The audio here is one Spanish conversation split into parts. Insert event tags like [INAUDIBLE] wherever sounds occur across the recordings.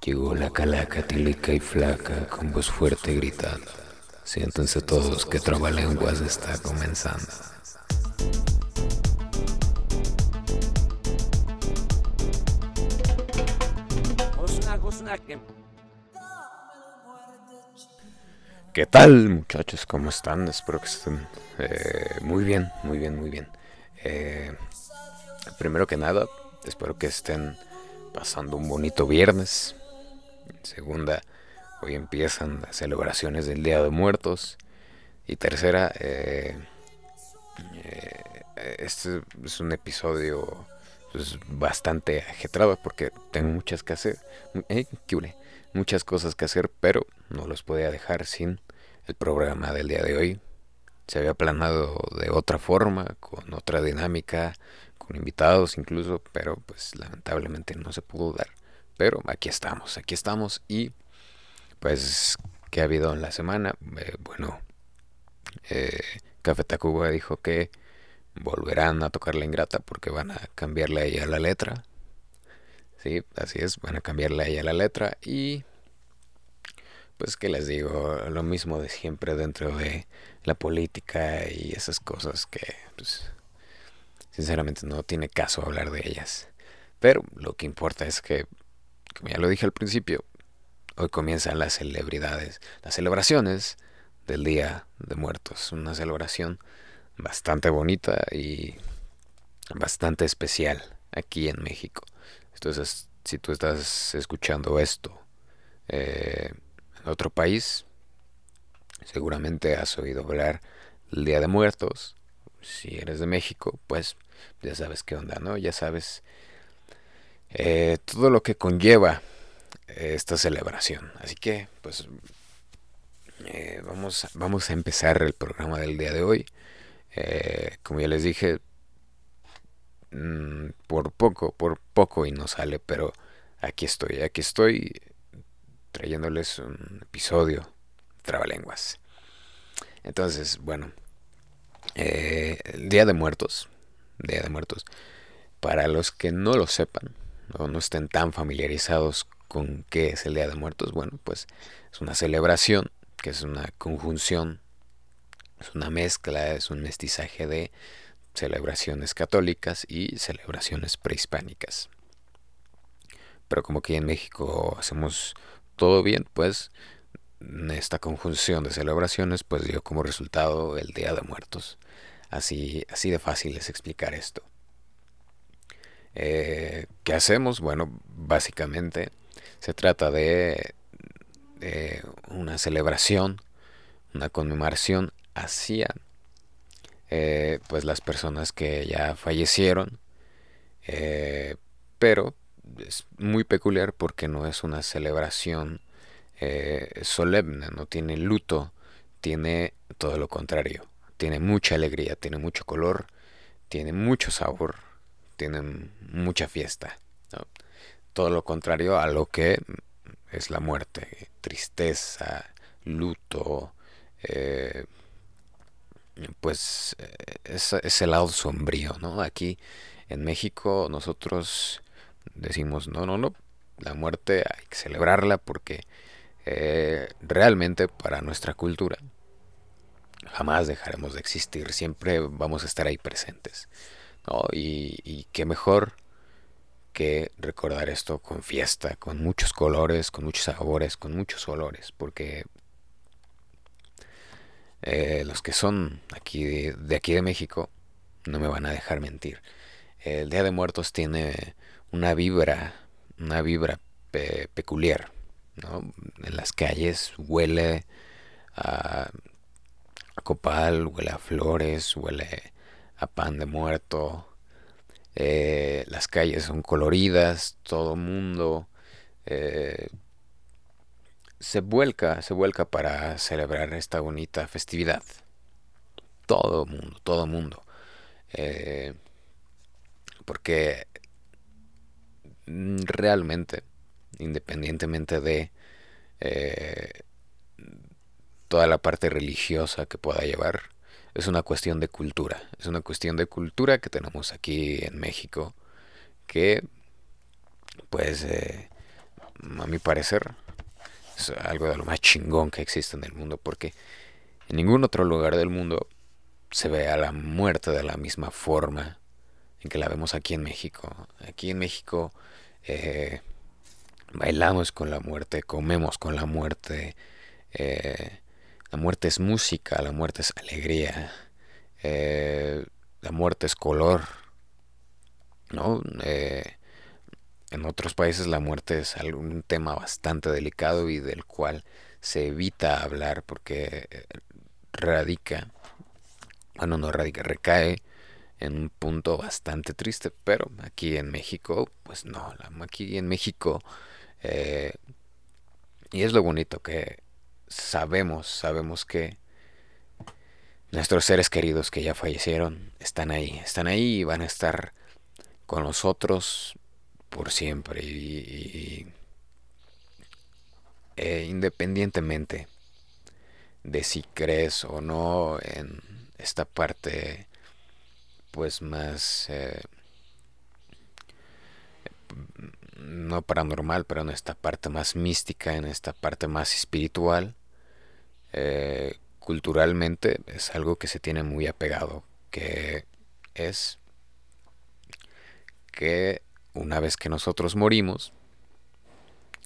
Llegó la calaca tilica y flaca con voz fuerte gritando. Siéntense todos que Trabalenguas está comenzando. ¿Qué tal muchachos? ¿Cómo están? Espero que estén eh, muy bien, muy bien, muy bien. Eh, primero que nada, espero que estén pasando un bonito viernes. Segunda, hoy empiezan las celebraciones del Día de Muertos. Y tercera, eh, eh, este es un episodio pues, bastante ajetrado porque tengo muchas que hacer, eh, muchas cosas que hacer, pero no los podía dejar sin el programa del día de hoy. Se había planeado de otra forma, con otra dinámica, con invitados incluso, pero pues lamentablemente no se pudo dar. Pero aquí estamos, aquí estamos y pues ¿qué ha habido en la semana? Eh, bueno, eh, Café Tacuba dijo que volverán a tocar la ingrata porque van a cambiarle a ella la letra. Sí, así es, van a cambiarle a ella la letra y pues que les digo, lo mismo de siempre dentro de la política y esas cosas que pues sinceramente no tiene caso hablar de ellas. Pero lo que importa es que, como ya lo dije al principio, hoy comienzan las celebridades, las celebraciones del Día de Muertos. Una celebración bastante bonita y bastante especial aquí en México. Entonces, si tú estás escuchando esto eh, en otro país, seguramente has oído hablar del Día de Muertos. Si eres de México, pues ya sabes qué onda, ¿no? Ya sabes eh, todo lo que conlleva esta celebración. Así que, pues, eh, vamos, vamos a empezar el programa del día de hoy. Eh, como ya les dije, mm, por poco, por poco y no sale, pero aquí estoy, aquí estoy trayéndoles un episodio Trabalenguas. Entonces, bueno, Día de Muertos Día de Muertos. Para los que no lo sepan o no estén tan familiarizados con qué es el Día de Muertos, bueno, pues es una celebración que es una conjunción, es una mezcla, es un mestizaje de celebraciones católicas y celebraciones prehispánicas. Pero como que en México hacemos todo bien, pues esta conjunción de celebraciones pues dio como resultado el Día de Muertos. Así, así de fácil es explicar esto. Eh, ¿Qué hacemos? Bueno, básicamente se trata de, una celebración, una conmemoración hacia eh, pues las personas que ya fallecieron, eh, pero es muy peculiar porque no es una celebración solemne, no tiene luto, tiene todo lo contrario tiene mucha alegría, tiene mucho color, tiene mucho sabor, tiene mucha fiesta. Todo lo contrario a lo que es la muerte, tristeza, luto, eh, pues eh, es, el lado sombrío, ¿no? Aquí en México nosotros decimos, no, no, no, la muerte hay que celebrarla porque eh, realmente para nuestra cultura jamás dejaremos de existir, siempre vamos a estar ahí presentes. Y, qué mejor que recordar esto con fiesta, con muchos colores, con muchos sabores, con muchos olores, porque eh, los que son aquí de, aquí de México no me van a dejar mentir. El Día de Muertos tiene una vibra, una vibra peculiar. En las calles huele a copal, huele a flores, huele a pan de muerto. Eh, las calles son coloridas, todo mundo eh, se vuelca, se vuelca para celebrar esta bonita festividad. Todo mundo, todo mundo. Eh, porque realmente, independientemente de toda la parte religiosa que pueda llevar. Es una cuestión de cultura, es una cuestión de cultura que tenemos aquí en México, que pues eh, a mi parecer, es algo de lo más chingón que existe en el mundo, porque en ningún otro lugar del mundo se ve a la muerte de la misma forma en que la vemos aquí en México. Aquí en México eh, bailamos con la muerte, comemos con la muerte. Eh, la muerte es música, la muerte es alegría, eh, la muerte es color. ¿no? en otros países la muerte es un tema bastante delicado y del cual se evita hablar porque radica, bueno, no radica, recae en un punto bastante triste, pero aquí en México, pues no, aquí en México, eh, y es lo bonito que sabemos, sabemos que nuestros seres queridos que ya fallecieron están ahí, están ahí y van a estar con nosotros por siempre y, e independientemente de si crees o no en esta parte pues más eh, no paranormal pero en esta parte más mística en esta parte más espiritual eh, culturalmente es algo que se tiene muy apegado que es que una vez que nosotros morimos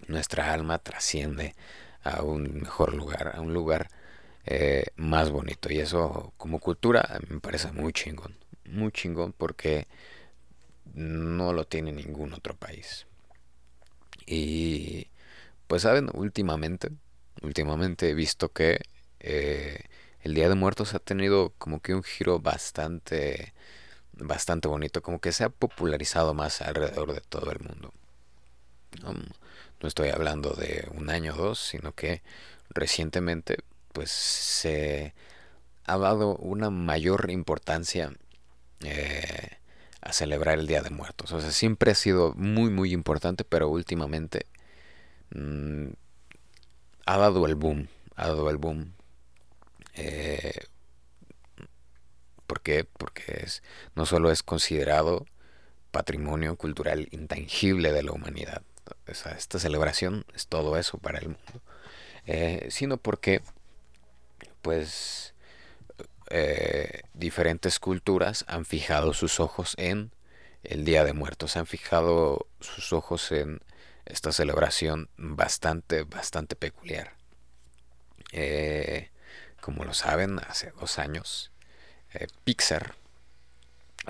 nuestra alma trasciende a un mejor lugar a un lugar eh, más bonito. Y eso como cultura me parece muy chingón. Muy chingón porque no lo tiene ningún otro país. Y pues saben, últimamente, últimamente he visto que eh, el Día de Muertos ha tenido como que un giro bastante, bastante bonito, como que se ha popularizado más alrededor de todo el mundo. no estoy hablando de un año o dos, sino que recientemente pues se ha dado una mayor importancia eh, a celebrar el Día de Muertos. O sea, siempre ha sido muy, muy importante, pero últimamente mm, ha dado el boom. Ha dado el boom. Eh, ¿Por qué? Porque es, no solo es considerado patrimonio cultural intangible de la humanidad. esta celebración es todo eso para el mundo. Eh, sino porque, pues, eh, diferentes culturas han fijado sus ojos en el Día de Muertos, han fijado sus ojos en esta celebración bastante, bastante peculiar. Eh, como lo saben, hace dos años eh, Pixar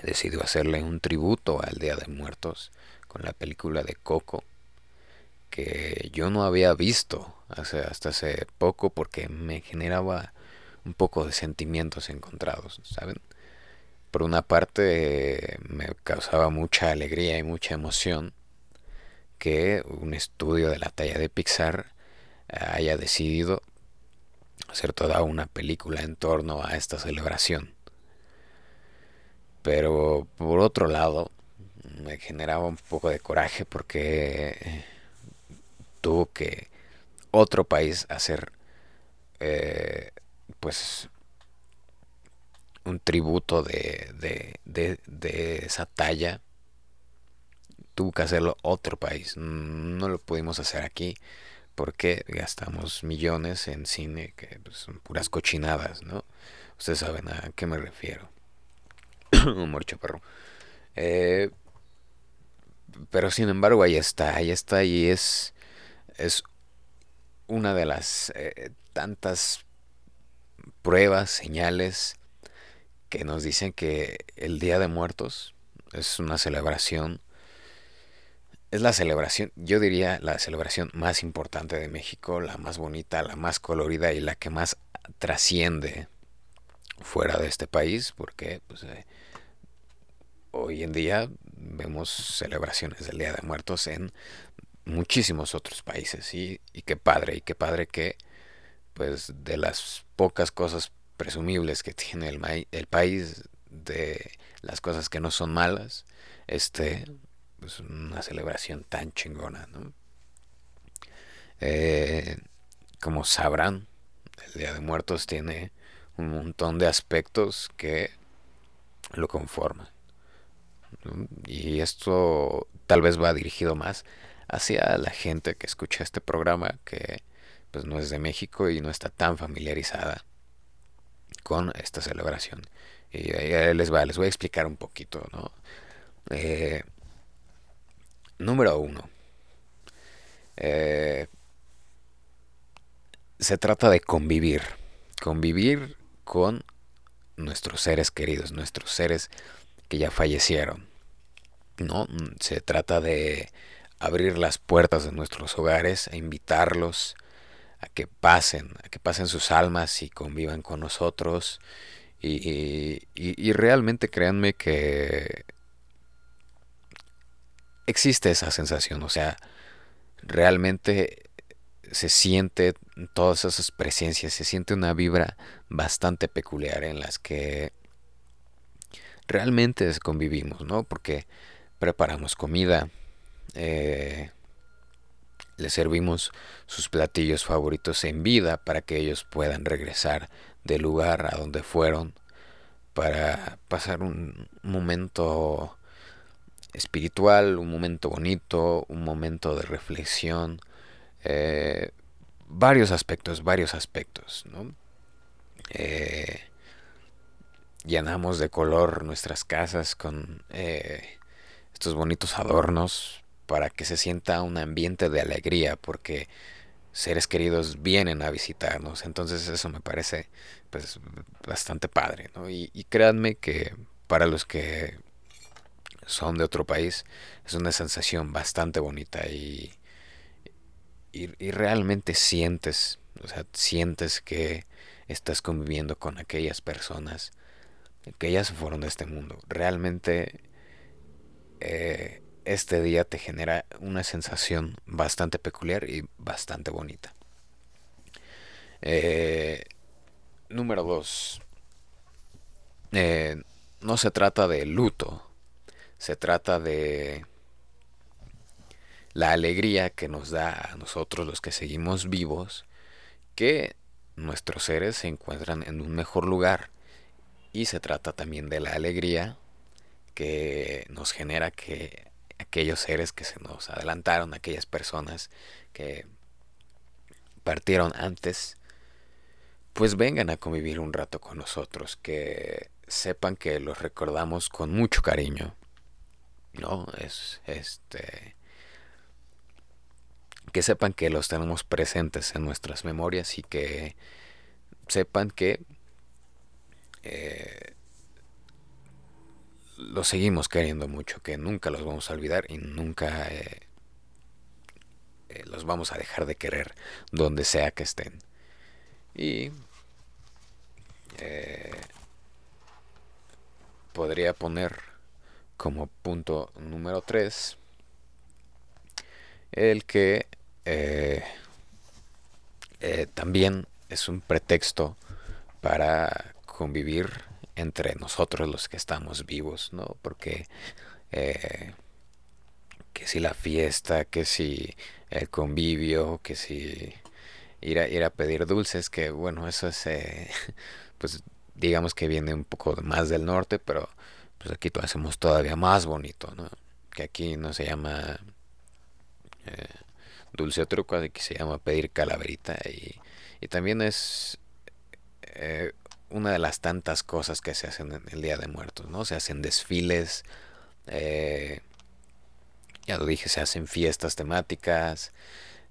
decidió hacerle un tributo al Día de Muertos con la película de Coco que yo no había visto hasta hace poco porque me generaba un poco de sentimientos encontrados, ¿saben? Por una parte me causaba mucha alegría y mucha emoción que un estudio de la talla de Pixar haya decidido hacer toda una película en torno a esta celebración. Pero por otro lado, me generaba un poco de coraje porque tuvo que otro país hacer eh, pues un tributo de, de, de, esa talla tuvo que hacerlo otro país. No lo pudimos hacer aquí porque gastamos millones en cine que pues, son puras cochinadas no ustedes saben a qué me refiero. [COUGHS] Humor perro eh, pero sin embargo ahí está ahí está y es es una de las eh, tantas pruebas, señales que nos dicen que el Día de Muertos es una celebración, es la celebración, yo diría la celebración más importante de México, la más bonita, la más colorida y la que más trasciende fuera de este país, porque pues, eh, hoy en día vemos celebraciones del Día de Muertos en muchísimos otros países y, y qué padre, y qué padre que pues de las pocas cosas presumibles que tiene el, el país, de las cosas que no son malas, este, pues una celebración tan chingona, ¿no? Eh, como sabrán, el Día de Muertos tiene un montón de aspectos que lo conforman. Y esto tal vez va dirigido más hacia la gente que escucha este programa que pues no es de México y no está tan familiarizada con esta celebración. Y les, va, les voy a explicar un poquito, ¿no? Eh, número uno. Eh, se trata de convivir. Convivir con nuestros seres queridos, nuestros seres que ya fallecieron. ¿no? Se trata de abrir las puertas de nuestros hogares, e invitarlos a que pasen, a que pasen sus almas y convivan con nosotros. Y, realmente créanme que existe esa sensación, o sea, realmente se siente todas esas presencias, se siente una vibra bastante peculiar en las que realmente convivimos, ¿no? Porque preparamos comida, eh, les servimos sus platillos favoritos en vida para que ellos puedan regresar del lugar a donde fueron para pasar un momento espiritual, un momento bonito, un momento de reflexión, eh, varios aspectos, varios aspectos, ¿no? Eh, llenamos de color nuestras casas con eh, estos bonitos adornos para que se sienta un ambiente de alegría porque seres queridos vienen a visitarnos entonces eso me parece pues bastante padre ¿no? y, créanme que para los que son de otro país es una sensación bastante bonita y, y, y realmente sientes o sea sientes que estás conviviendo con aquellas personas que ya se fueron de este mundo realmente eh, este día te genera una sensación bastante peculiar y bastante bonita. Eh, número 2. Eh, no se trata de luto, se trata de la alegría que nos da a nosotros los que seguimos vivos, que nuestros seres se encuentran en un mejor lugar. Y se trata también de la alegría que nos genera que aquellos seres que se nos adelantaron, aquellas personas que partieron antes, pues vengan a convivir un rato con nosotros, que sepan que los recordamos con mucho cariño. ¿No? Es este que sepan que los tenemos presentes en nuestras memorias y que sepan que eh, los seguimos queriendo mucho, que nunca los vamos a olvidar y nunca eh, eh, los vamos a dejar de querer donde sea que estén. Y podría poner como punto número 3 el que también es un pretexto para convivir entre nosotros los que estamos vivos, ¿no? Porque eh, que si la fiesta, que si el convivio, que si ir a, ir a pedir dulces, que bueno, eso es, eh, [LAUGHS] pues digamos que viene un poco más del norte, pero pues aquí lo hacemos todavía más bonito, ¿no? Que aquí no se llama eh, dulce o truco, aquí se llama pedir calaverita y, y también es una de las tantas cosas que se hacen en el Día de Muertos, ¿no? Se hacen desfiles, eh, ya lo dije, se hacen fiestas temáticas,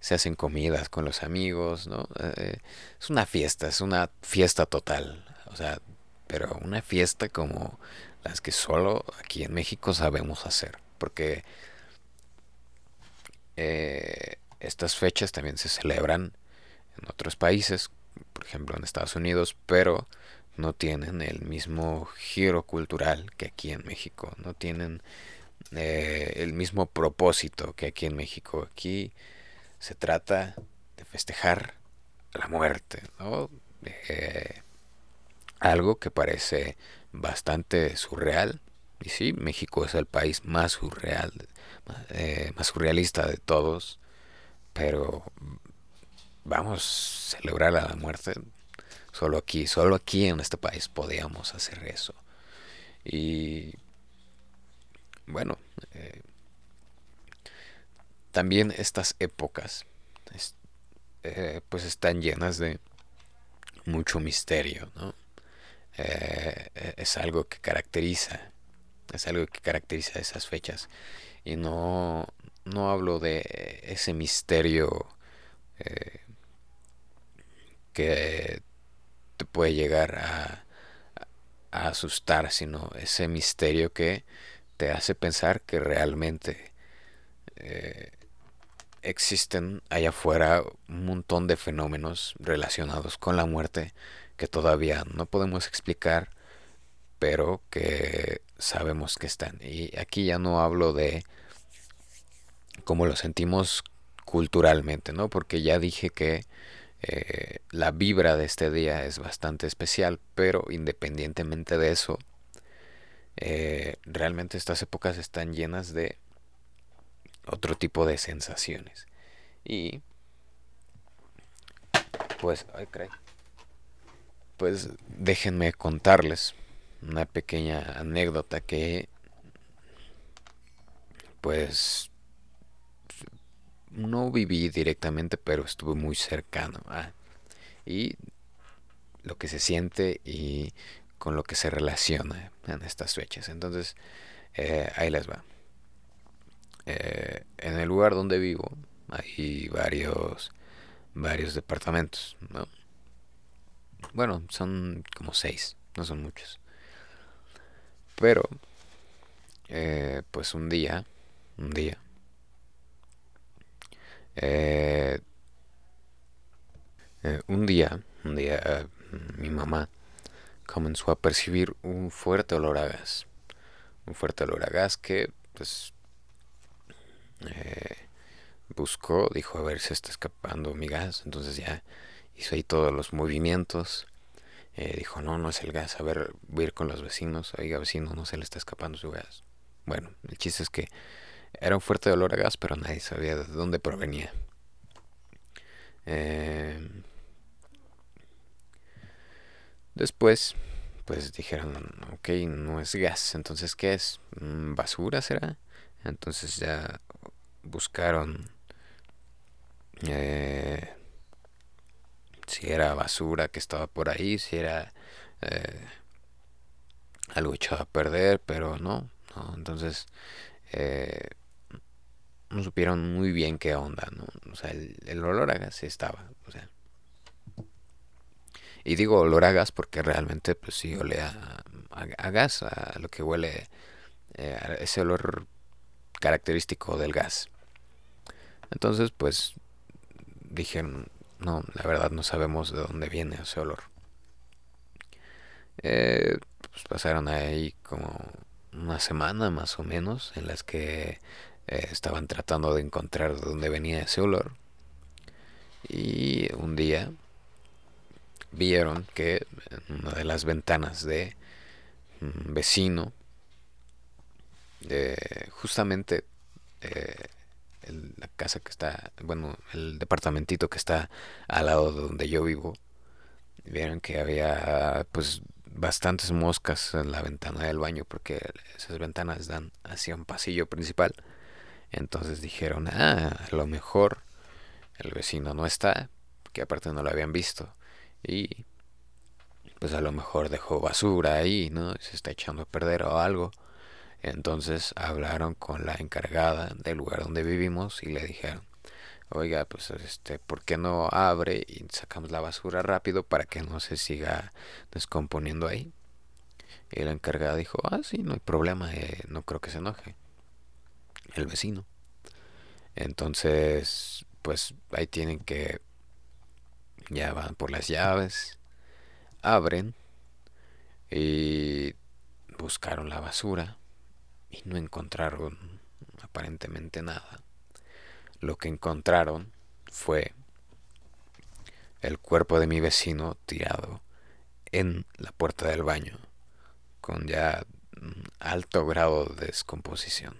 se hacen comidas con los amigos, ¿no? Eh, es una fiesta, es una fiesta total, o sea, pero una fiesta como las que solo aquí en México sabemos hacer, porque eh, estas fechas también se celebran en otros países, por ejemplo en Estados Unidos, pero no tienen el mismo giro cultural que aquí en México, no tienen eh, el mismo propósito que aquí en México. Aquí se trata de festejar la muerte, ¿no? Eh, algo que parece bastante surreal. Y sí, México es el país más surreal, eh, más surrealista de todos, pero vamos a celebrar la muerte Solo aquí, solo aquí en este país podíamos hacer eso. Y bueno, eh, también estas épocas eh, pues están llenas de mucho misterio, ¿no? Eh, es algo que caracteriza, es algo que caracteriza esas fechas. Y no, no hablo de ese misterio eh, que te puede llegar a, asustar, sino ese misterio que te hace pensar que realmente eh, existen allá afuera un montón de fenómenos relacionados con la muerte que todavía no podemos explicar, pero que sabemos que están. Y aquí ya no hablo de cómo lo sentimos culturalmente, ¿no? Porque ya dije que eh, la vibra de este día es bastante especial, pero independientemente de eso, eh, realmente estas épocas están llenas de otro tipo de sensaciones. Y pues, ay, pues déjenme contarles una pequeña anécdota que pues no viví directamente, pero estuve muy cercano. y lo que se siente y con lo que se relaciona en estas fechas. Entonces, eh, ahí les va. Eh, en el lugar donde vivo hay varios, varios departamentos, Bueno, son como seis, no son muchos. Pero, eh, pues un día, un día, eh, eh, un día, un día eh, mi mamá comenzó a percibir un fuerte olor a gas. Un fuerte olor a gas que pues buscó, dijo a ver si está escapando mi gas. Entonces ya hizo ahí todos los movimientos. dijo, no, no es el gas. A ver, voy a ir con los vecinos. Oiga, vecino, no se le está escapando su gas. Bueno, el chiste es que era un fuerte olor a gas, pero nadie sabía de dónde provenía. Eh, después, pues dijeron, ok, no es gas, entonces ¿qué es? Mm, ¿Basura será? Entonces ya buscaron eh, si era basura que estaba por ahí, si era eh, algo echado a perder, pero no, no entonces eh, no supieron muy bien qué onda, ¿no? O sea, el, olor a gas estaba, o sea. Y digo olor a gas porque realmente, pues sí, olé a, a, gas, a lo que huele, eh, ese olor característico del gas. Entonces, pues, dijeron, no, la verdad no sabemos de dónde viene ese olor. Eh, pues pasaron ahí como una semana más o menos en las que eh, estaban tratando de encontrar de dónde venía ese olor. Y un día vieron que en una de las ventanas de un vecino, de justamente eh, la casa que está, bueno, el departamentito que está al lado de donde yo vivo, vieron que había pues bastantes moscas en la ventana del baño porque esas ventanas dan hacia un pasillo principal entonces dijeron, ah, a lo mejor el vecino no está, que aparte no lo habían visto. Y pues a lo mejor dejó basura ahí, ¿no? Se está echando a perder o algo. Entonces hablaron con la encargada del lugar donde vivimos y le dijeron, oiga, pues este, ¿por qué no abre y sacamos la basura rápido para que no se siga descomponiendo ahí? Y la encargada dijo, ah, sí, no hay problema, eh, no creo que se enoje el vecino. Entonces, pues ahí tienen que, ya van por las llaves, abren y buscaron la basura y no encontraron aparentemente nada. Lo que encontraron fue el cuerpo de mi vecino tirado en la puerta del baño con ya alto grado de descomposición.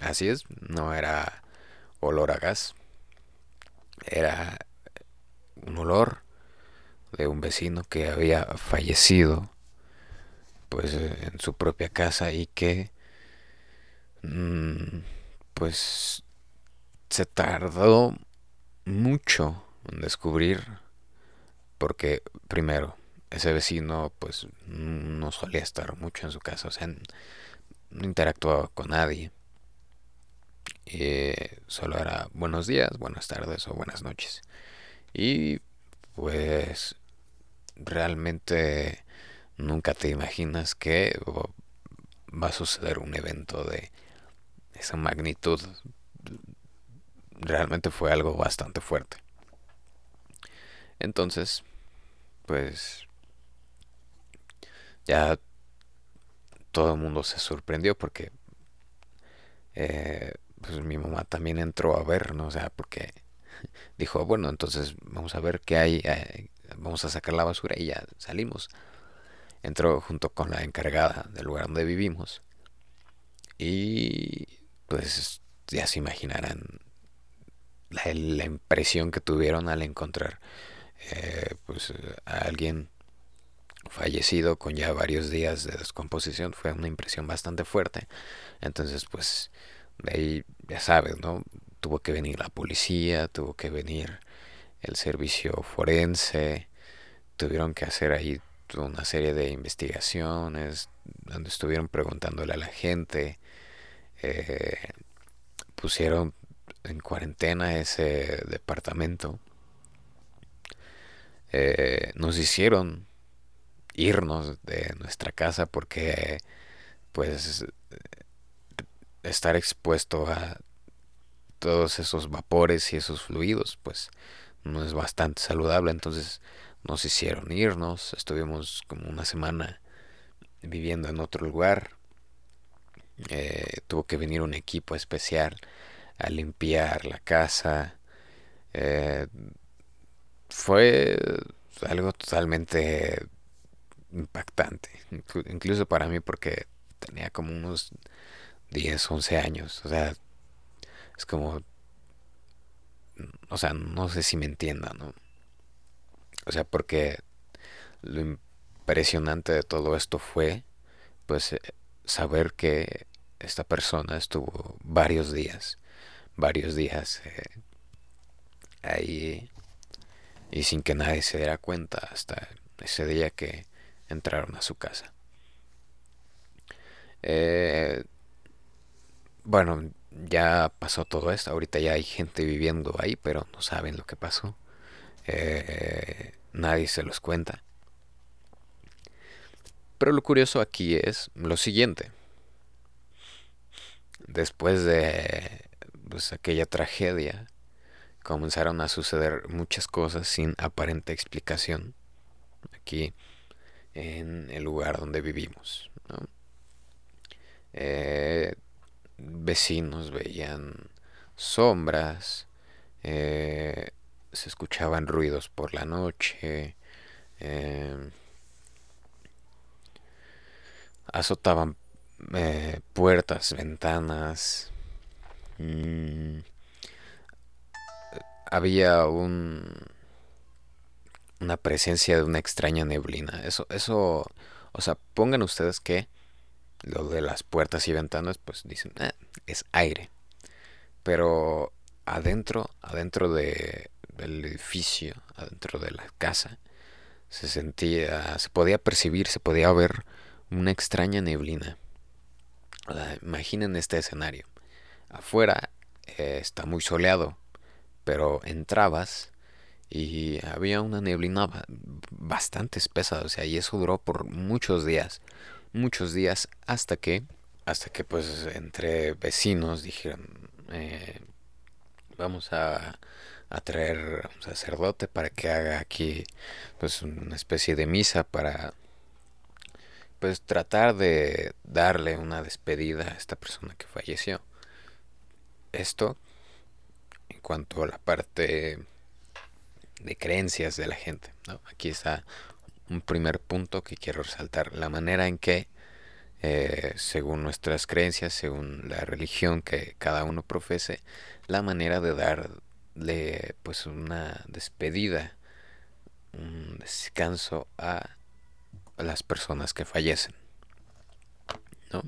Así es, no era olor a gas, era un olor de un vecino que había fallecido pues en su propia casa y que mm, pues se tardó mucho en descubrir porque primero ese vecino pues no solía estar mucho en su casa, o sea, no interactuaba con nadie. Eh, solo era buenos días, buenas tardes o buenas noches. Y pues realmente nunca te imaginas que va a suceder un evento de esa magnitud. Realmente fue algo bastante fuerte. Entonces, pues ya todo el mundo se sorprendió porque eh, pues mi mamá también entró a ver, ¿no? O sea, porque dijo, bueno, entonces vamos a ver qué hay, eh, vamos a sacar la basura y ya salimos. Entró junto con la encargada del lugar donde vivimos. Y pues ya se imaginarán la, impresión que tuvieron al encontrar eh, pues a alguien fallecido con ya varios días de descomposición. Fue una impresión bastante fuerte. Entonces pues de ahí ya sabes no tuvo que venir la policía tuvo que venir el servicio forense. Tuvieron que hacer ahí una serie de investigaciones donde estuvieron preguntándole a la gente eh, pusieron en cuarentena ese departamento eh, nos hicieron irnos de nuestra casa porque pues estar expuesto a todos esos vapores y esos fluidos pues no es bastante saludable. Entonces nos hicieron irnos estuvimos como una semana viviendo en otro lugar eh, tuvo que venir un equipo especial a limpiar la casa eh, fue algo totalmente impactante, incluso para mí porque tenía como unos 10, 11 años, o sea, es como, o sea, no sé si me entiendan, ¿no? O sea, porque lo impresionante de todo esto fue, pues, eh, saber que esta persona estuvo varios días, varios días eh, ahí y sin que nadie se diera cuenta hasta ese día que entraron a su casa. Eh, bueno, ya pasó todo esto, ahorita ya hay gente viviendo ahí, pero no saben lo que pasó. Eh, nadie se los cuenta. Pero lo curioso aquí es lo siguiente. Después de pues, aquella tragedia, comenzaron a suceder muchas cosas sin aparente explicación aquí en el lugar donde vivimos. Eh, vecinos veían sombras, eh, se escuchaban ruidos por la noche, eh, azotaban puertas, ventanas. Mm, había un una presencia de una extraña neblina. Eso eso o sea, pongan ustedes que lo de las puertas y ventanas pues dicen, ah, es aire. Pero adentro, adentro de, del edificio, adentro de la casa, se sentía, se podía percibir, se podía ver una extraña neblina. imaginen este escenario. Afuera eh, está muy soleado, pero entrabas y había una neblina bastante espesa, o sea, y eso duró por muchos días, muchos días hasta que, hasta que pues entre vecinos dijeron, eh, vamos a, a traer a un sacerdote para que haga aquí pues una especie de misa para pues tratar de darle una despedida a esta persona que falleció. Esto cuanto a la parte de creencias de la gente. Aquí está un primer punto que quiero resaltar, la manera en que, eh, según nuestras creencias, según la religión que cada uno profese, la manera de darle pues una despedida, un descanso a las personas que fallecen. ¿no?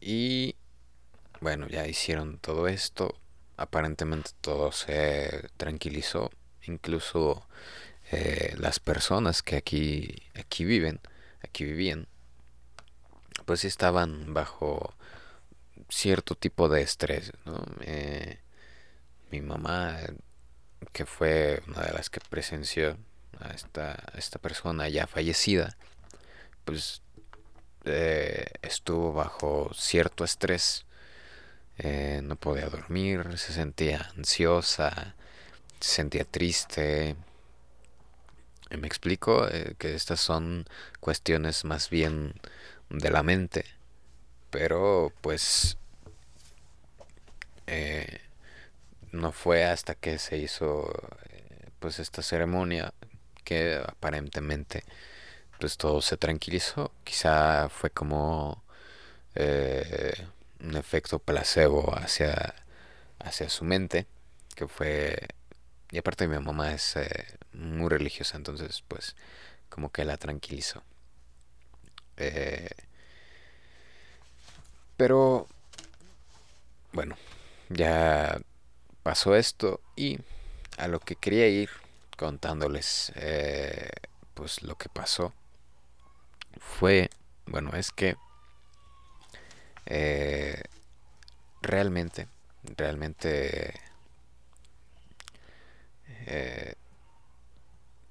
Y bueno, ya hicieron todo esto, aparentemente todo se tranquilizó, incluso eh, las personas que aquí, aquí viven, aquí vivían, pues estaban bajo cierto tipo de estrés, ¿no? Eh, mi mamá, que fue una de las que presenció a esta, esta persona ya fallecida, pues eh, estuvo bajo cierto estrés, eh, no podía dormir, se sentía ansiosa, se sentía triste. Me explico eh, que estas son cuestiones más bien de la mente, pero pues no fue hasta que se hizo pues esta ceremonia que aparentemente pues todo se tranquilizó. Quizá fue como eh, un efecto placebo hacia, hacia su mente, que fue... Y aparte mi mamá es eh, muy religiosa, entonces pues como que la tranquilizó. Eh, pero bueno, ya pasó esto y a lo que quería ir contándoles pues lo que pasó fue, bueno, es que eh, realmente, realmente eh,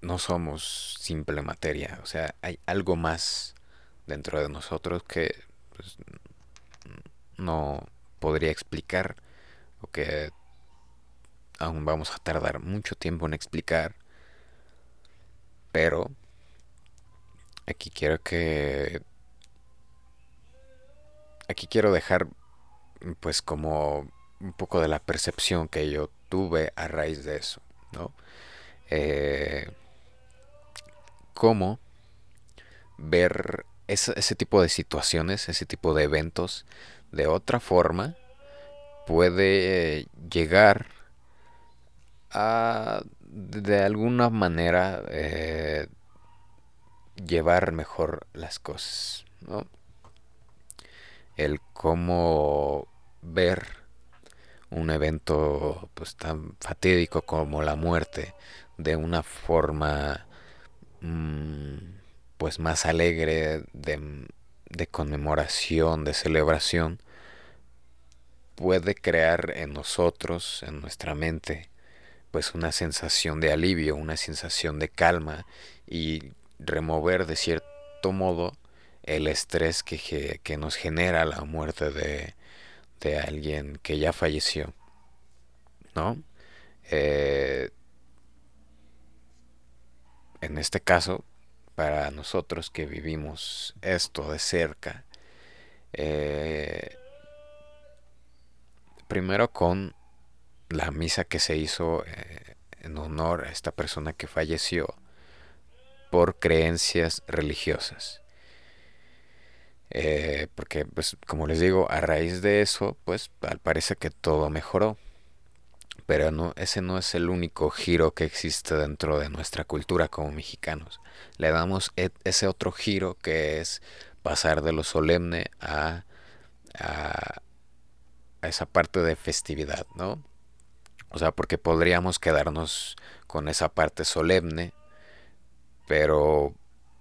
no somos simple materia, o sea, hay algo más dentro de nosotros que pues, no podría explicar o que aún vamos a tardar mucho tiempo en explicar, pero Aquí quiero que... Aquí quiero dejar pues como un poco de la percepción que yo tuve a raíz de eso, ¿no? Eh, cómo ver ese, tipo de situaciones, ese tipo de eventos de otra forma puede llegar a de alguna manera eh, llevar mejor las cosas, ¿no? El cómo ver un evento pues tan fatídico como la muerte de una forma mm, pues más alegre de, de conmemoración, de celebración, puede crear en nosotros, en nuestra mente, pues una sensación de alivio, una sensación de calma y remover de cierto modo el estrés que, que nos genera la muerte de, de, alguien que ya falleció. ¿No? Eh, en este caso, para nosotros que vivimos esto de cerca, eh, primero con la misa que se hizo eh, en honor a esta persona que falleció, por creencias religiosas. Eh, porque, pues, como les digo, a raíz de eso, pues, al parece que todo mejoró. Pero no, ese no es el único giro que existe dentro de nuestra cultura como mexicanos. Le damos e, ese otro giro que es pasar de lo solemne a, a, a esa parte de festividad, ¿no? O sea, porque podríamos quedarnos con esa parte solemne pero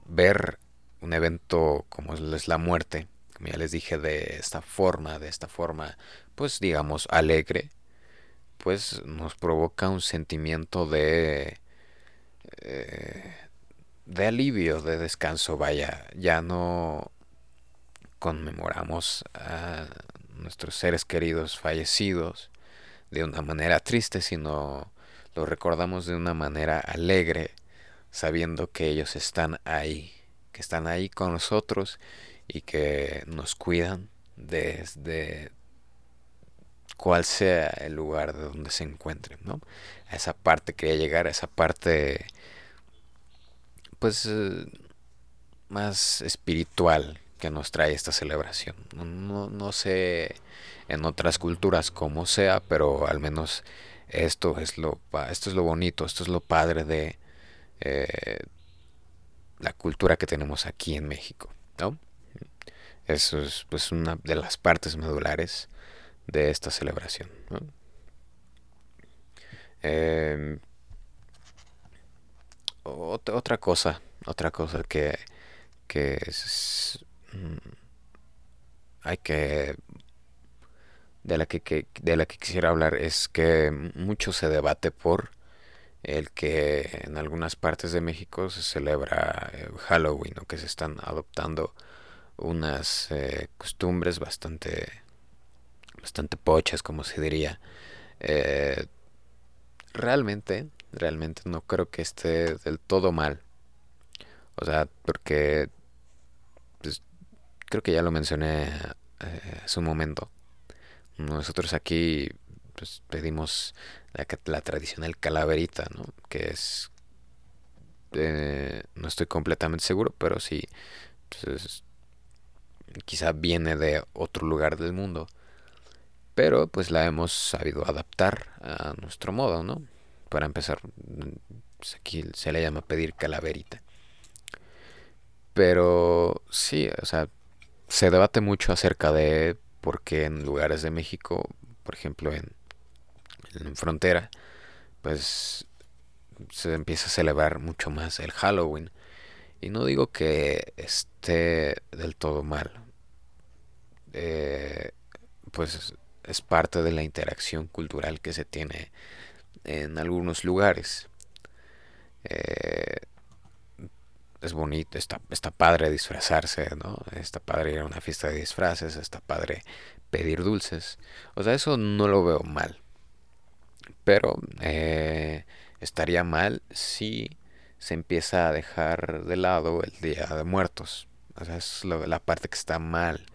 ver un evento como es la muerte, como ya les dije, de esta forma, de esta forma, pues digamos, alegre, pues nos provoca un sentimiento de... Eh, de alivio, de descanso, vaya, ya no conmemoramos a nuestros seres queridos fallecidos de una manera triste, sino lo recordamos de una manera alegre, sabiendo que ellos están ahí, que están ahí con nosotros y que nos cuidan desde cual sea el lugar de donde se encuentren, ¿no? A esa parte quería llegar, a esa parte pues eh, más espiritual que nos trae esta celebración. No, no, sé en otras culturas cómo sea, pero al menos esto es lo esto es lo bonito, esto es lo padre de eh, la cultura que tenemos aquí en México, ¿no? Eso es pues una de las partes medulares de esta celebración. Em, otra cosa, otra cosa que, que mm, hay que de la que, de la que quisiera hablar es que mucho se debate por el que en algunas partes de México se celebra eh, Halloween o que se están adoptando unas eh, costumbres bastante bastante pochas como se diría. Eh, realmente realmente no creo que esté del todo mal. O sea porque pues, creo que ya lo mencioné hace un momento nosotros aquí pues, pedimos la, tradicional calaverita, ¿no? Que es... Eh, no estoy completamente seguro, pero sí. Pues, quizá viene de otro lugar del mundo. Pero pues la hemos sabido adaptar a nuestro modo, ¿no? Para empezar, pues, aquí se le llama pedir calaverita. Pero sí, o sea, se debate mucho acerca de porque en lugares de México, por ejemplo en, en frontera, pues se empieza a celebrar mucho más el Halloween. Y no digo que esté del todo mal. Eh, pues es parte de la interacción cultural que se tiene en algunos lugares. Eh, es bonito, está, está padre disfrazarse, ¿no? Está padre ir a una fiesta de disfraces, está padre pedir dulces. O sea, eso no lo veo mal. Pero eh, estaría mal si se empieza a dejar de lado el Día de Muertos. O sea, es la parte que está mal.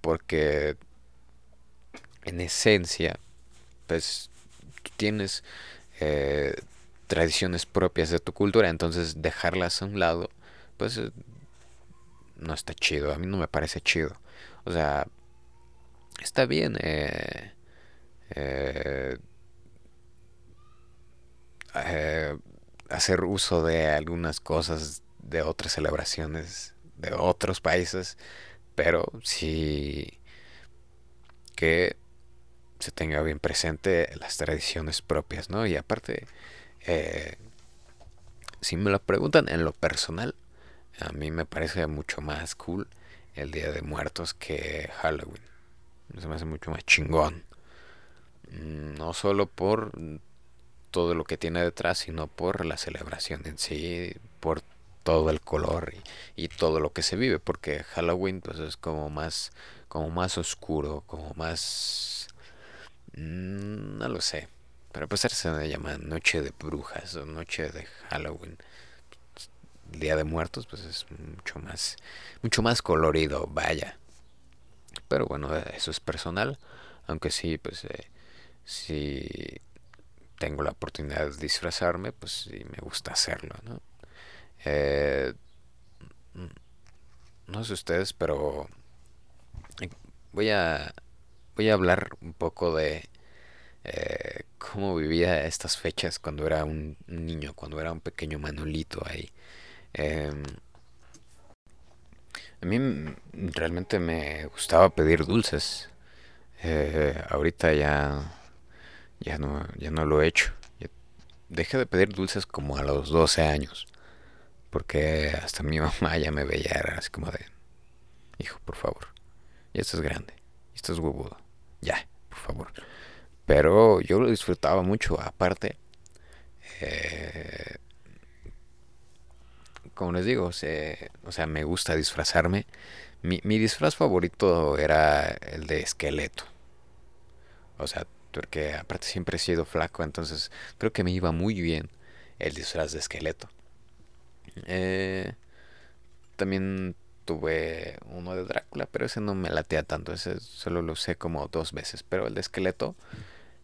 Porque en esencia, pues tienes eh, tradiciones propias de tu cultura, entonces dejarlas a un lado, pues eh, no está chido, a mí no me parece chido. O sea, está bien eh, eh, hacer uso de algunas cosas de otras celebraciones de otros países, pero sí que se tenga bien presente las tradiciones propias, ¿no? Y aparte, eh, si me lo preguntan en lo personal, a mí me parece mucho más cool el Día de Muertos que Halloween. Se me hace mucho más chingón. Mm, no solo por todo lo que tiene detrás, sino por la celebración en sí, por todo el color y, todo lo que se vive, porque Halloween pues es como más como más oscuro, como más mm, no lo sé. Pero pues se llama Noche de Brujas o Noche de Halloween. Día de Muertos, pues es mucho más, mucho más colorido, vaya. Pero bueno, eso es personal. Aunque sí, pues eh, si tengo la oportunidad de disfrazarme, pues sí me gusta hacerlo, ¿no? Eh, no sé ustedes, pero eh, voy a voy a hablar un poco de eh, cómo vivía estas fechas cuando era un niño, cuando era un pequeño Manolito ahí. Em, a mí realmente me gustaba pedir dulces. Eh, ahorita ya, ya, no, ya no lo he hecho. dejé de pedir dulces como a los 12 años. Porque hasta mi [LAUGHS] mamá ya me veía así como de, hijo, por favor, ya estás grande, ya estás huevudo, ya, por favor. Pero yo lo disfrutaba mucho, aparte. Eh, como les digo, o sea, me gusta disfrazarme. Mi, mi, disfraz favorito era el de esqueleto. O sea, porque aparte siempre he sido flaco, entonces creo que me iba muy bien el disfraz de esqueleto. Eh, también tuve uno de Drácula, pero ese no me latea tanto, ese solo lo usé como dos veces, pero el de esqueleto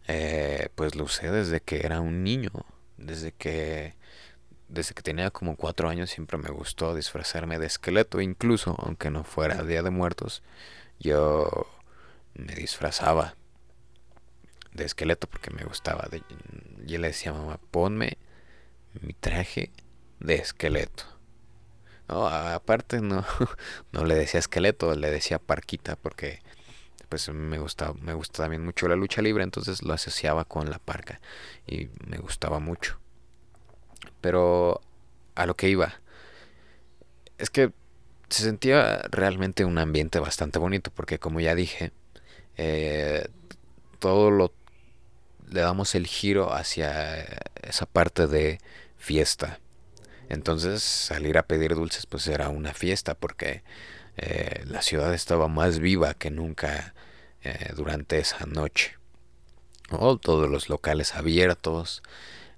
eh, pues lo usé desde que era un niño, desde que desde que tenía como cuatro años siempre me gustó disfrazarme de esqueleto, incluso aunque no fuera Día de Muertos, yo me disfrazaba de esqueleto porque me gustaba. De, yo le decía a mamá, ponme mi traje de esqueleto. Aparte no, [LAUGHS] no le decía esqueleto, le decía parquita porque pues me gusta, me gusta también mucho la lucha libre, entonces lo asociaba con la parca y me gustaba mucho. Pero a lo que iba, es que se sentía realmente un ambiente bastante bonito, porque como ya dije, eh, todo lo le damos el giro hacia esa parte de fiesta. Entonces salir a pedir dulces pues era una fiesta porque eh, la ciudad estaba más viva que nunca eh, durante esa noche. todos los locales abiertos,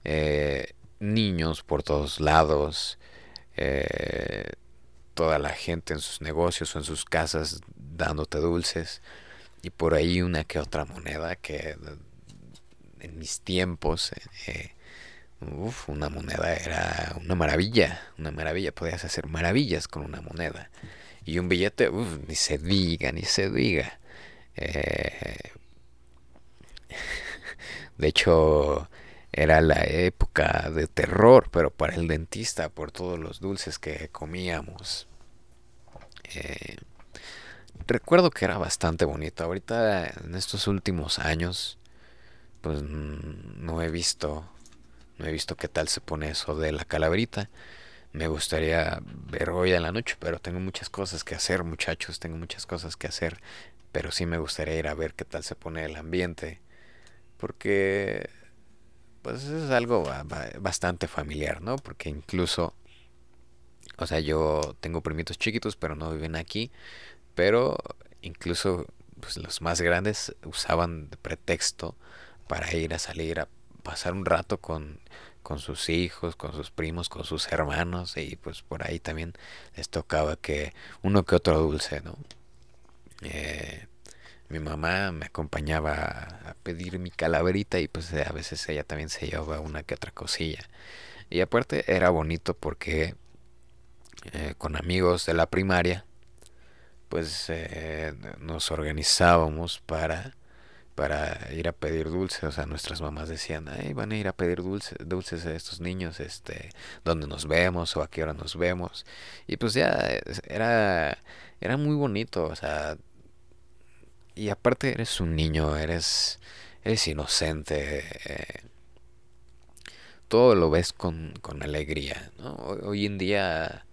eh, niños por todos lados, toda la gente en sus negocios o en sus casas dándote dulces y por ahí una que otra moneda que en mis tiempos una moneda era una maravilla, una maravilla, podías hacer maravillas con una moneda. Y un billete, ni se diga, ni se diga. Eh, [LAUGHS] de hecho, era la época de terror, pero para el dentista, por todos los dulces que comíamos. Eh, recuerdo que era bastante bonito. Ahorita, en estos últimos años, pues no he visto no he visto qué tal se pone eso de la calaverita. Me gustaría ver hoy en la noche, pero tengo muchas cosas que hacer, muchachos, tengo muchas cosas que hacer. Pero sí me gustaría ir a ver qué tal se pone el ambiente. Porque pues es algo bastante familiar, ¿no? Porque incluso, o sea, yo tengo primitos chiquitos, pero no viven aquí. Pero incluso pues, los más grandes usaban de pretexto para ir a salir a pasar un rato con, con sus hijos, con sus primos, con sus hermanos y pues por ahí también les tocaba que uno que otro dulce, ¿no? Eh, mi mamá me acompañaba a pedir mi calaverita y pues a veces ella también se llevaba una que otra cosilla. Y aparte era bonito porque eh, con amigos de la primaria pues eh, nos organizábamos para para ir a pedir dulces, o sea, nuestras mamás decían, ay, van a ir a pedir dulces, dulces a estos niños, este, donde nos vemos o a qué hora nos vemos. Y pues ya era, era muy bonito, o sea, y aparte eres un niño, eres, eres inocente, eh, todo lo ves con, con alegría, ¿no? Hoy en día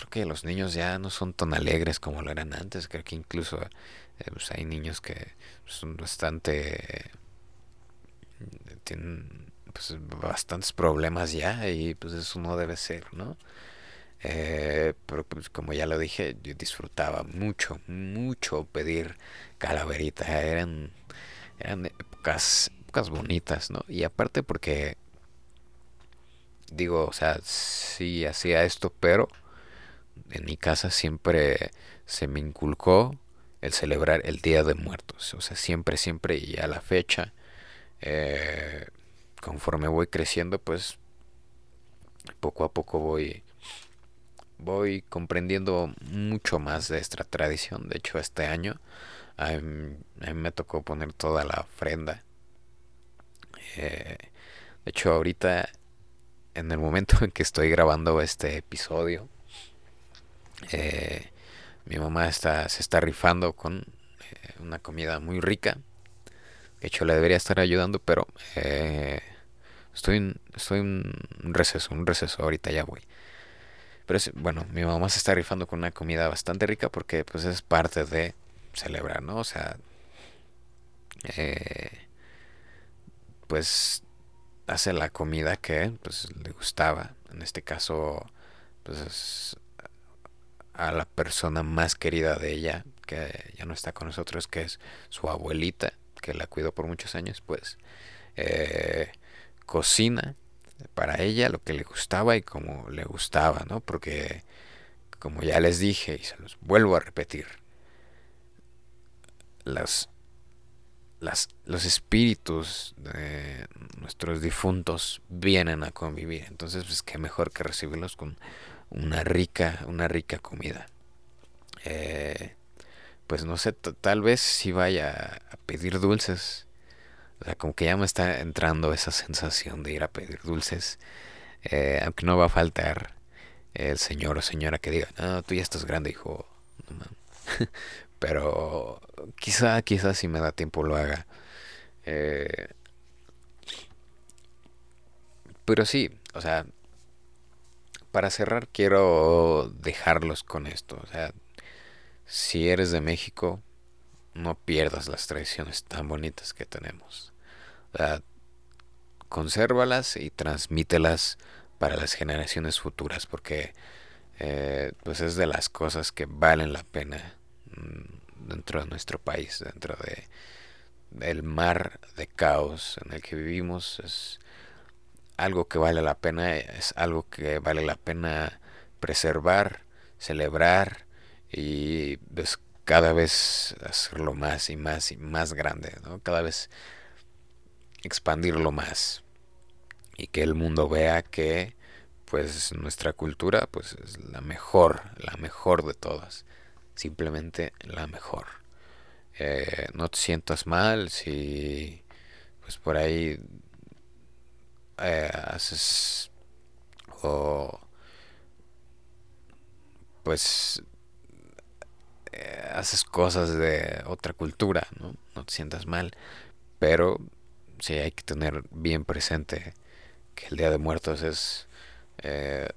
creo que los niños ya no son tan alegres como lo eran antes, creo que incluso eh, pues hay niños que son bastante tienen pues, bastantes problemas ya y pues eso no debe ser no eh, pero pues como ya lo dije yo disfrutaba mucho mucho pedir calaverita. Eran eran épocas épocas bonitas no y aparte porque digo o sea sí hacía esto pero en mi casa siempre se me inculcó el celebrar el Día de Muertos. O sea, siempre, siempre y a la fecha, eh, conforme voy creciendo, pues poco a poco voy, voy comprendiendo mucho más de esta tradición. De hecho, este año a mí, me tocó poner toda la ofrenda. Eh, de hecho, ahorita, en el momento [LAUGHS] en que estoy grabando este episodio, eh, mi mamá está, se está rifando con eh, una comida muy rica. De hecho, le debería estar ayudando, pero eh, estoy, en, estoy en un receso, un receso, ahorita ya voy. Pero bueno, mi mamá se está rifando con una comida bastante rica porque pues es parte de celebrar, ¿no? O sea, eh, pues hace la comida que pues le gustaba. En este caso, pues a la persona más querida de ella, que ya no está con nosotros, que es su abuelita, que la cuidó por muchos años, pues eh, cocina para ella lo que le gustaba y como le gustaba, ¿no? Porque, como ya les dije y se los vuelvo a repetir, las, los espíritus de nuestros difuntos vienen a convivir. Entonces, pues qué mejor que recibirlos con una rica, una rica comida. Eh, pues no sé, tal vez si vaya a pedir dulces. O sea, como que ya me está entrando esa sensación de ir a pedir dulces. Eh, aunque no va a faltar el señor o señora que diga, no, tú ya estás grande, hijo. [LAUGHS] pero quizá, quizá si me da tiempo lo haga. Eh, pero sí, o sea, para cerrar quiero dejarlos con esto. O sea, si eres de México, no pierdas las tradiciones tan bonitas que tenemos. O sea, consérvalas y transmítelas para las generaciones futuras, porque eh, pues es de las cosas que valen la pena mm, dentro de nuestro país, dentro de del mar de caos en el que vivimos. Es, algo que vale la pena, es algo que vale la pena preservar, celebrar y pues, cada vez hacerlo más y más y más grande, ¿no? Cada vez expandirlo más y que el mundo vea que pues nuestra cultura pues es la mejor, la mejor de todas, simplemente la mejor. Eh, no te sientas mal si pues por ahí eh, haces o pues eh, haces cosas de otra cultura, ¿no? No te sientas mal, pero sí hay que tener bien presente que el Día de Muertos es eh,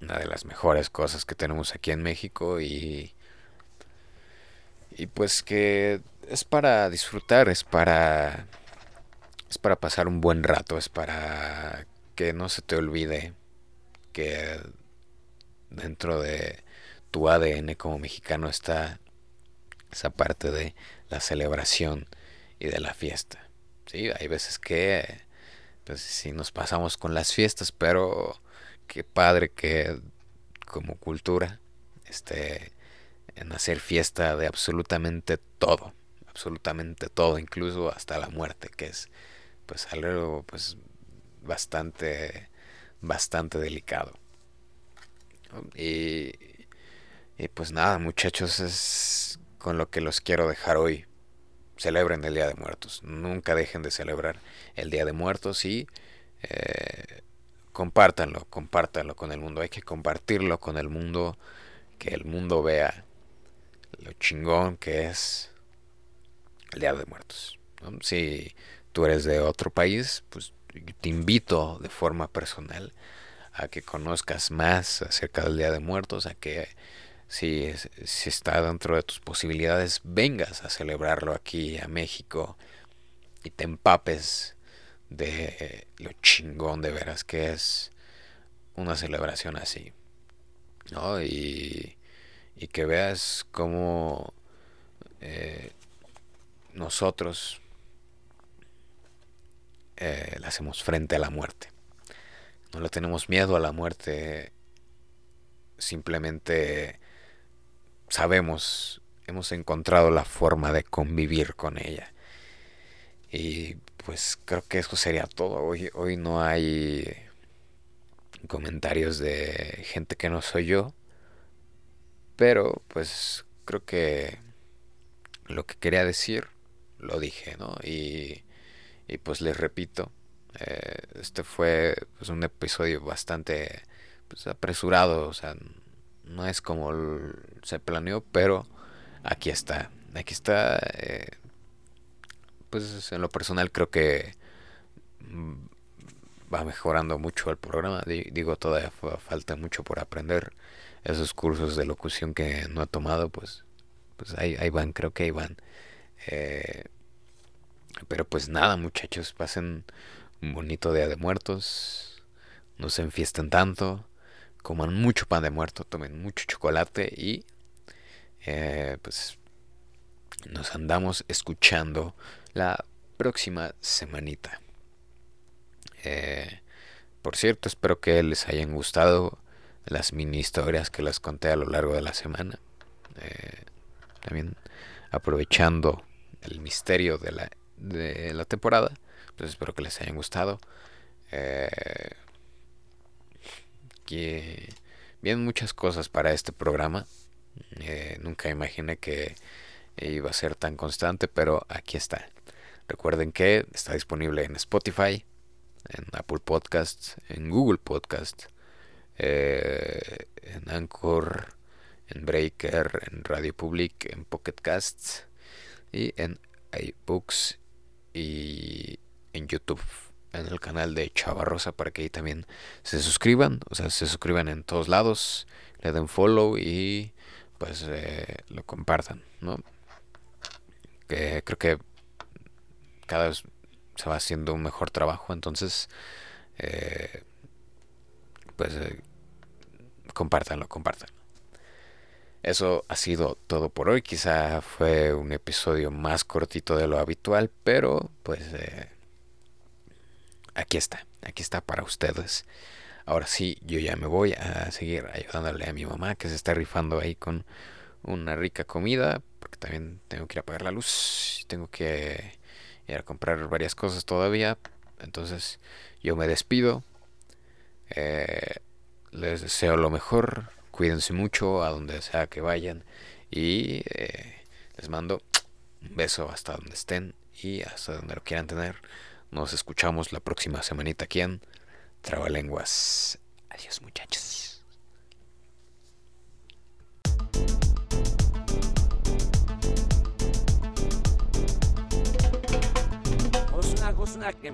una de las mejores cosas que tenemos aquí en México y y pues que es para disfrutar, es para es para pasar un buen rato, es para que no se te olvide que dentro de tu ADN como mexicano está esa parte de la celebración y de la fiesta. Sí, hay veces que pues sí nos pasamos con las fiestas, pero qué padre que como cultura este en hacer fiesta de absolutamente todo, absolutamente todo, incluso hasta la muerte, que es pues algo pues bastante bastante delicado. Y, y pues nada muchachos es con lo que los quiero dejar hoy. Celebren el día de muertos. Nunca dejen de celebrar el día de muertos y eh, compártanlo compártanlo con el mundo. Hay que compartirlo con el mundo que el mundo vea lo chingón que es el día de muertos si tú eres de otro país, pues te invito de forma personal a que conozcas más acerca del Día de Muertos, a que si, si está dentro de tus posibilidades, vengas a celebrarlo aquí a México y te empapes de lo chingón de veras que es una celebración así. ¿no? Y, y que veas cómo eh, nosotros eh, le hacemos frente a la muerte. No le tenemos miedo a la muerte, simplemente sabemos, hemos encontrado la forma de convivir con ella. Y pues creo que eso sería todo. Hoy, hoy no hay comentarios de gente que no soy yo. Pero pues creo que lo que quería decir lo dije, ¿no? Y y pues les repito, eh, este fue pues, un episodio bastante pues, apresurado, o sea, no es como se planeó, pero aquí está, aquí está, eh, pues en lo personal creo que mm, va mejorando mucho el programa, digo, todavía falta mucho por aprender, esos cursos de locución que no he tomado, pues, pues ahí, ahí van, creo que ahí van. Eh, pero pues nada, muchachos, pasen un bonito día de muertos. No se enfiesten tanto. Coman mucho pan de muerto, tomen mucho chocolate y eh, pues nos andamos escuchando la próxima semanita. Eh, por cierto, espero que les hayan gustado las mini historias que les conté a lo largo de la semana. Eh, también aprovechando el misterio de la de la temporada. Pues espero que les hayan gustado. Eh, que muchas cosas para este programa. Eh, nunca imaginé que iba a ser tan constante, pero aquí está. Recuerden que está disponible en Spotify, en Apple Podcasts, en Google Podcasts, eh, en Anchor, en Breaker, en Radio Public, en Pocket Casts y en iBooks y en YouTube en el canal de Chava para que ahí también se suscriban, o sea, se suscriban en todos lados, le den follow y pues eh, lo compartan, ¿no? Que creo que cada vez se va haciendo un mejor trabajo, entonces eh, pues eh, compártanlo, compártanlo. Eso ha sido todo por hoy. Quizá fue un episodio más cortito de lo habitual, pero pues eh, aquí está, aquí está para ustedes. Ahora sí, yo ya me voy a seguir ayudándole a mi mamá que se está rifando ahí con una rica comida, porque también tengo que ir a pagar la luz, tengo que ir a comprar varias cosas todavía. Entonces yo me despido. Eh, les deseo lo mejor. Cuídense mucho a donde sea que vayan. Y eh, les mando un beso hasta donde estén y hasta donde lo quieran tener. Nos escuchamos la próxima semanita aquí en Trabalenguas. Adiós muchachos. Osna, que